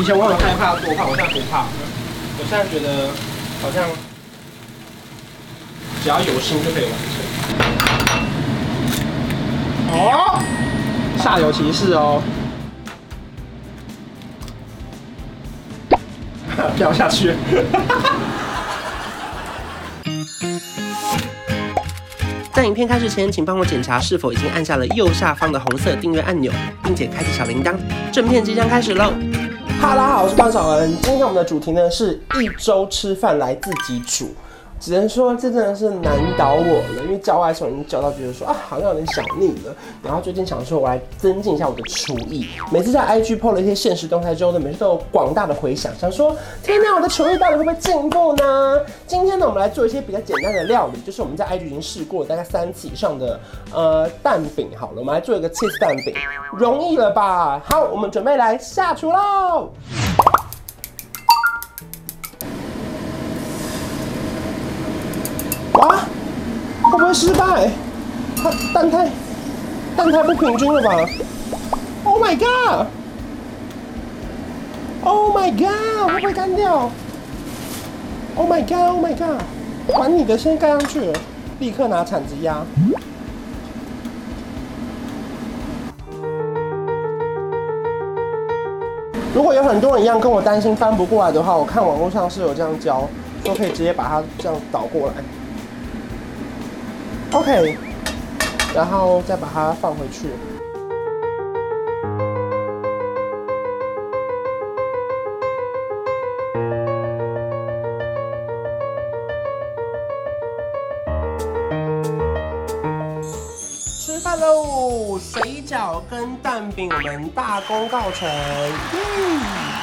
以前我很害怕多胖，我现在不怕。我现在觉得好像只要有心就可以完成。哦，煞有其事哦，掉下去。在影片开始前，请帮我检查是否已经按下了右下方的红色订阅按钮，并且开启小铃铛。正片即将开始喽！哈喽，大家好，我是关韶文。今天我们的主题呢是一周吃饭来自己煮。只能说这真的是难倒我了，因为教外送已经教到觉得说啊，好像有点小腻了。然后最近想说，我来增进一下我的厨艺。每次在 IG PO 了一些现实动态之后呢，每次都有广大的回响，想说天哪，我的厨艺到底会不会进步呢？今天呢，我们来做一些比较简单的料理，就是我们在 IG 已经试过大概三次以上的呃蛋饼。好了，我们来做一个 cheese 蛋饼，容易了吧？好，我们准备来下厨喽。失败？它蛋太蛋太不平均了吧？Oh my god！Oh my god！会不会干掉？Oh my god！Oh my god！管你的，先盖上去，立刻拿铲子压。如果有很多人一样跟我担心翻不过来的话，我看网络上是有这样教，说可以直接把它这样倒过来。OK，然后再把它放回去。吃饭喽！水饺跟蛋饼我们大功告成。嗯，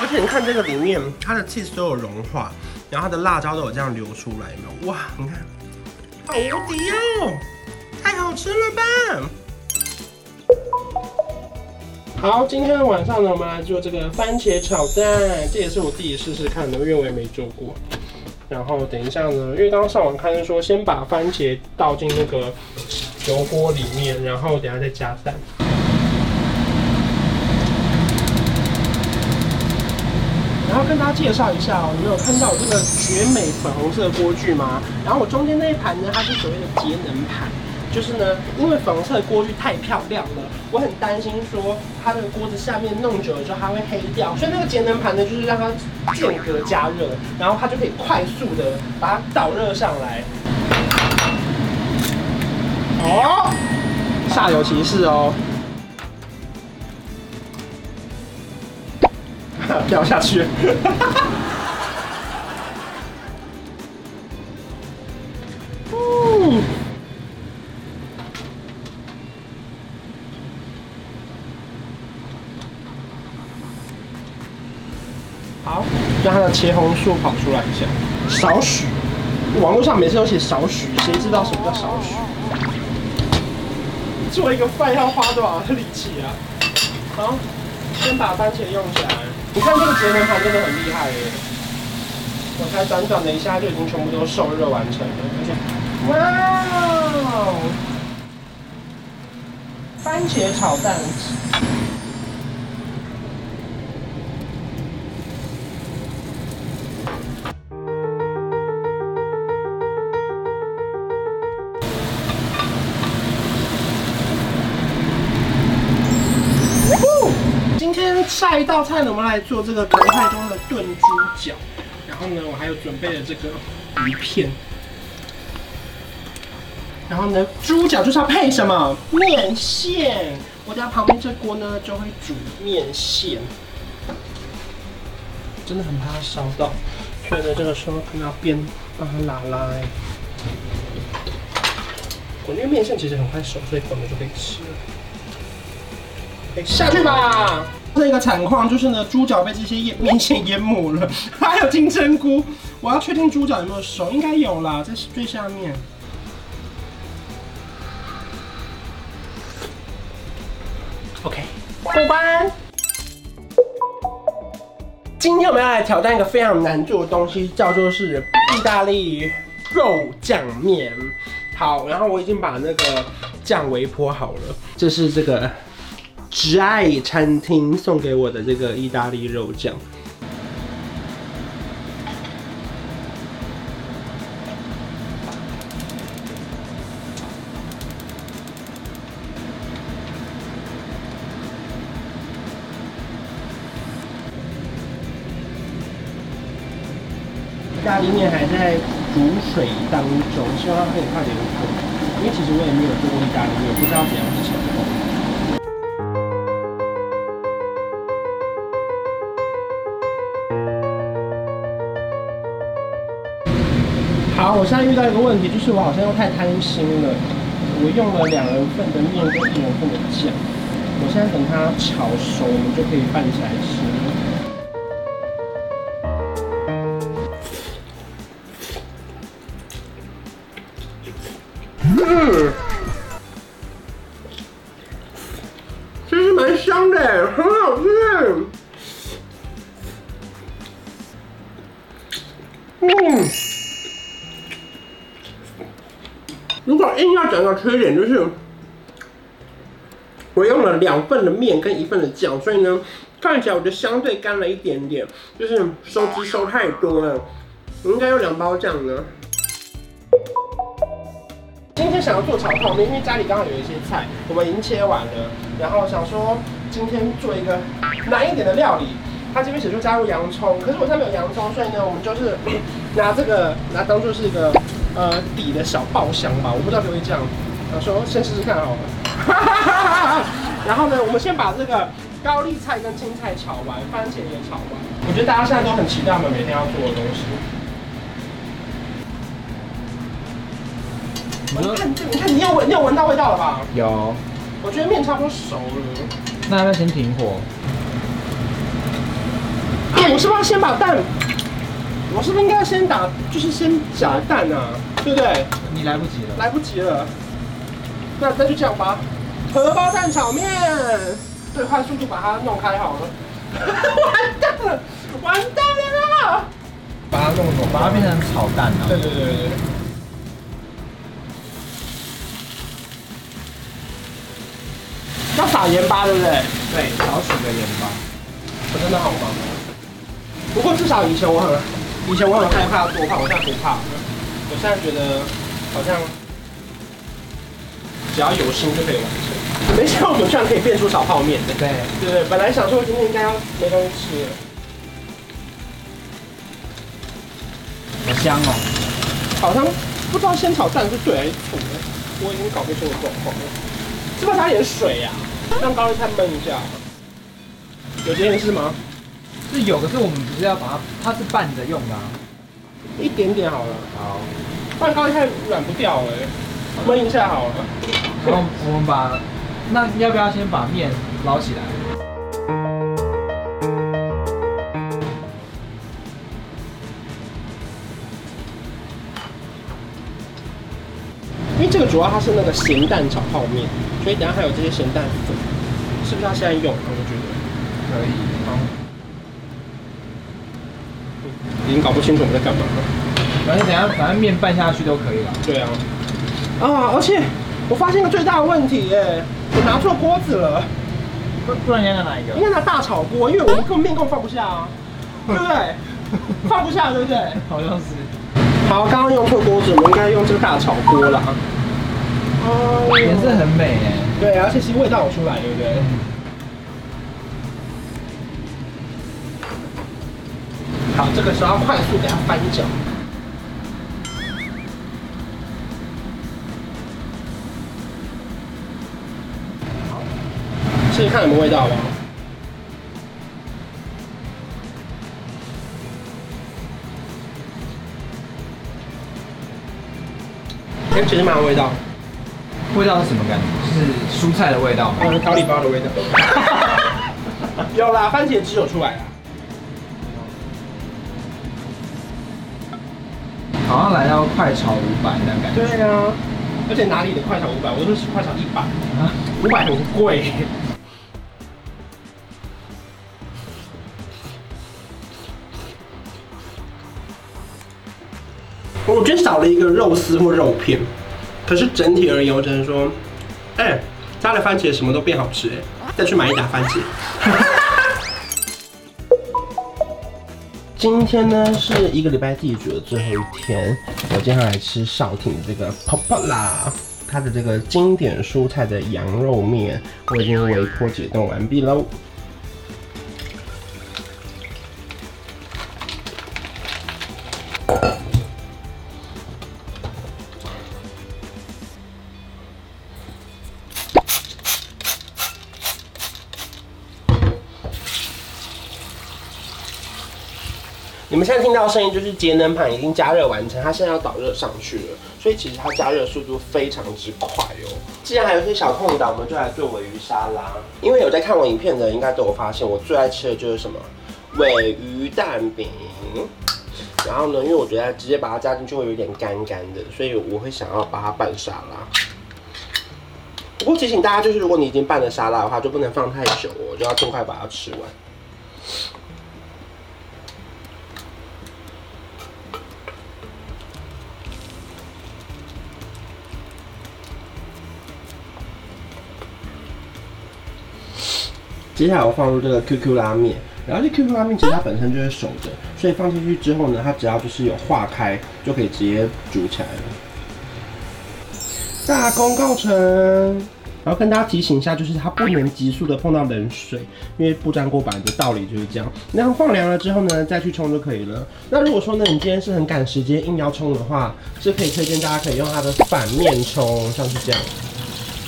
而且你看这个里面，它的 cheese 都有融化，然后它的辣椒都有这样流出来，有没有？哇，你看。好无敌哦！太好吃了吧！好，今天晚上呢，我们来做这个番茄炒蛋，这也是我自己试试看的，因为我也没做过。然后等一下呢，因为刚刚上网看说，先把番茄倒进那个油锅里面，然后等下再加蛋。要跟大家介绍一下哦，你们有看到我这个绝美粉红色锅具吗？然后我中间那一盘呢，它是所谓的节能盘，就是呢，因为粉红色的锅具太漂亮了，我很担心说它这个锅子下面弄久了之后它会黑掉，所以那个节能盘呢，就是让它间隔加热，然后它就可以快速的把它导热上来。哦，煞有其事哦。掉下去。嗯。好，让它的茄红素跑出来一下，少许。网络上每次都写少许，谁知道什么叫少许？做一个饭要花多少力气啊？好，先把番茄用起来。你看这个节能盘真的很厉害耶！我才短短的一下就已经全部都受热完成了，而且，哇哦！番茄炒蛋，下一道菜呢，我们来做这个唐太宗的炖猪脚。然后呢，我还有准备了这个鱼片。然后呢，猪脚就是要配什么？面线。我家旁边这锅呢，就会煮面线。真的很怕它烧到，所以呢，这个时候可能要边帮它拉拉。我那个面线其实很快熟，所以等了就可以吃了。哎，下去吧。这个惨况就是呢，猪脚被这些腌面线淹没了，还有金针菇。我要确定猪脚有没有熟，应该有啦，在最下面。OK，过关。今天我们要来挑战一个非常难做的东西，叫做是意大利肉酱面。好，然后我已经把那个酱围泼好了，这是这个。挚爱餐厅送给我的这个意大利肉酱。意大利面还在煮水当中，希望它可以快点做。因为其实我也没有做过意大利面，不知道怎样去成功。现在遇到一个问题，就是我好像又太贪心了。我用了两人份的面跟一人份的酱，我现在等它炒熟，我们就可以拌起来吃。嗯，其实蛮香的，很好吃。嗯，如果硬要讲到缺点，就是我用了两份的面跟一份的酱，所以呢，看起来我就相对干了一点点，就是收汁收太多了。我应该有两包酱呢。今天想要做炒泡面，因为家里刚好有一些菜，我们已经切完了，然后想说今天做一个难一点的料理。它这边写说加入洋葱，可是我现在没有洋葱，所以呢，我们就是拿这个拿当做是一个呃底的小爆香吧，我不知道可不可以这样。我说先试试看好了。然后呢，我们先把这个高丽菜跟青菜炒完，番茄也炒完。我觉得大家现在都很期待我们每天要做的东西。你看，你看，你有闻，你有闻到味道了吧？有。我觉得面差不多熟了。那要不要先停火？哎，我是不是要先把蛋？我是不是应该先打，就是先夹蛋啊？对不对？你来不及了。来不及了。那那就这样吧。荷包蛋炒面，最快速度把它弄开好了。完蛋了，完蛋了！把它弄弄，把它变成炒蛋啊。对对对对对。要撒盐巴，对不对？对，少许的盐巴。我真的好忙。不过至少以前我很，以前我很害怕做饭，我现在不怕。我现在觉得好像只要有心就可以完成。没想到我们居然可以变出小泡面的。对对对，本来想说今天应该要没东西吃了。好香哦！好像不知道先炒蛋是对还是错，我已经搞不清楚状况了。是不是加点水呀、啊？让高丽菜焖一下，有这件事吗？是有，可是我们不是要把它，它是拌着用的、啊，一点点好了。好，不然高丽菜软不掉哎、欸，焖一下好了。然后我们把，那要不要先把面捞起来？因为这个主要它是那个咸蛋炒泡面，所以等下还有这些咸蛋粉，是不是要现在用？我觉得可以。好，已经搞不清楚我们在干嘛了。反正等下反正面拌下去都可以了。对啊。啊！而且我发现一个最大的问题耶，我拿错锅子了。不不然应该拿哪一个？应该拿大炒锅，因为我们根本面根本放不下啊，对不对？放不下，对不对？好像是。好，刚刚用错锅子，我们应该用这个大炒锅啦。哦，颜色很美哎。对，而且其实味道有出来，对不对？好，这个时候要快速给它翻搅。好，试试看有没有味道吧。其实蛮有味道，味道是什么感觉？是蔬菜的味道，还是高丽包的味道？有啦，番茄汁有出来啦。好像来到快炒五百那感觉。对啊，而且哪里的快炒五百？我说是快炒一百，五百很贵。我觉得少了一个肉丝或肉片，可是整体而言，我只能说，哎、欸，加了番茄什么都变好吃哎，再去买一打番茄。今天呢是一个礼拜地主的最后一天，我今天来吃少廷这个 p o p o l a，它的这个经典蔬菜的羊肉面，我已经微波解冻完毕喽。我们现在听到声音就是节能盘已经加热完成，它现在要导热上去了，所以其实它加热速度非常之快哦。既然还有一些小空档，我们就来做尾鱼沙拉。因为有在看我影片的人，应该都有发现，我最爱吃的就是什么尾鱼蛋饼。然后呢，因为我觉得直接把它加进去会有点干干的，所以我会想要把它拌沙拉。不过提醒大家，就是如果你已经拌了沙拉的话，就不能放太久哦，就要尽快把它吃完。接下来我放入这个 QQ 拉面，然后这 QQ 拉面其实它本身就是熟的，所以放进去之后呢，它只要就是有化开，就可以直接煮起来了。大功告成，然后跟大家提醒一下，就是它不能急速的碰到冷水，因为不粘锅板的道理就是这样。然后放凉了之后呢，再去冲就可以了。那如果说呢，你今天是很赶时间硬要冲的话，是可以推荐大家可以用它的反面冲，像是这样，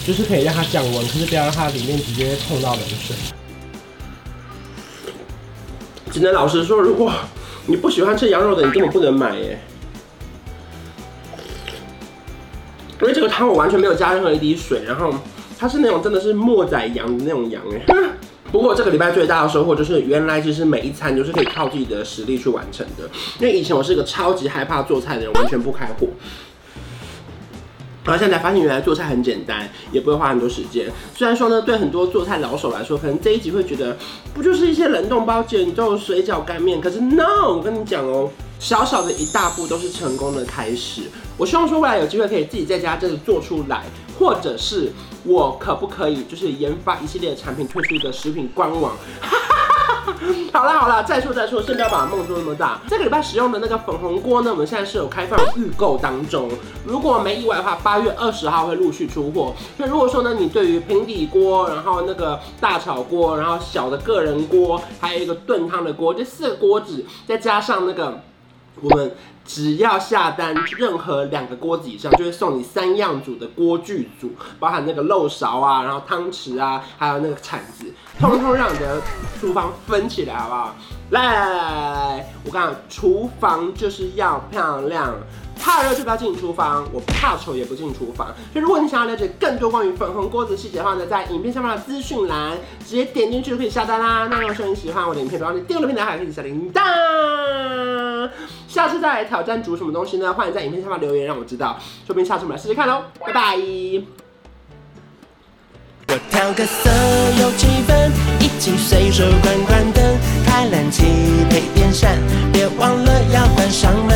就是可以让它降温，可是不要让它里面直接碰到冷水。只能老实说，如果你不喜欢吃羊肉的，你根本不能买耶。因为这个汤我完全没有加任何一滴水，然后它是那种真的是莫宰羊的那种羊哎。不过这个礼拜最大的收获就是，原来其实每一餐都是可以靠自己的实力去完成的。因为以前我是一个超级害怕做菜的人，完全不开火。然后现在发现，原来做菜很简单，也不会花很多时间。虽然说呢，对很多做菜老手来说，可能这一集会觉得不就是一些冷冻包、减重、水饺、干面？可是 no，我跟你讲哦。小小的一大步都是成功的开始。我希望说未来有机会可以自己在家真的做出来，或者是我可不可以就是研发一系列产品，推出一个食品官网。哈 好了好了，再说再说，先不要把梦做那么大。这个礼拜使用的那个粉红锅呢，我们现在是有开放预购当中。如果没意外的话，八月二十号会陆续出货。所以如果说呢，你对于平底锅，然后那个大炒锅，然后小的个人锅，还有一个炖汤的锅，这四个锅子再加上那个。我们只要下单任何两个锅子以上，就会送你三样组的锅具组，包含那个漏勺啊，然后汤匙啊，还有那个铲子，通通让你的厨房分起来，好不好？来，我跟你讲，厨房就是要漂亮。怕热就不要进厨房，我怕丑也不进厨房。所以如果你想要了解更多关于粉红锅子细节的话呢，在影片下方的资讯栏直接点进去就可以下单啦。那如果说你喜欢我的影片，别忘记订阅我的频道，还可以小铃铛。下次再来挑战煮什么东西呢？欢迎在影片下方留言让我知道，说不定下次我们来试试看喽。拜拜。我调个色有气氛，一起随手关关灯，开冷气配电扇，别忘了要关上门。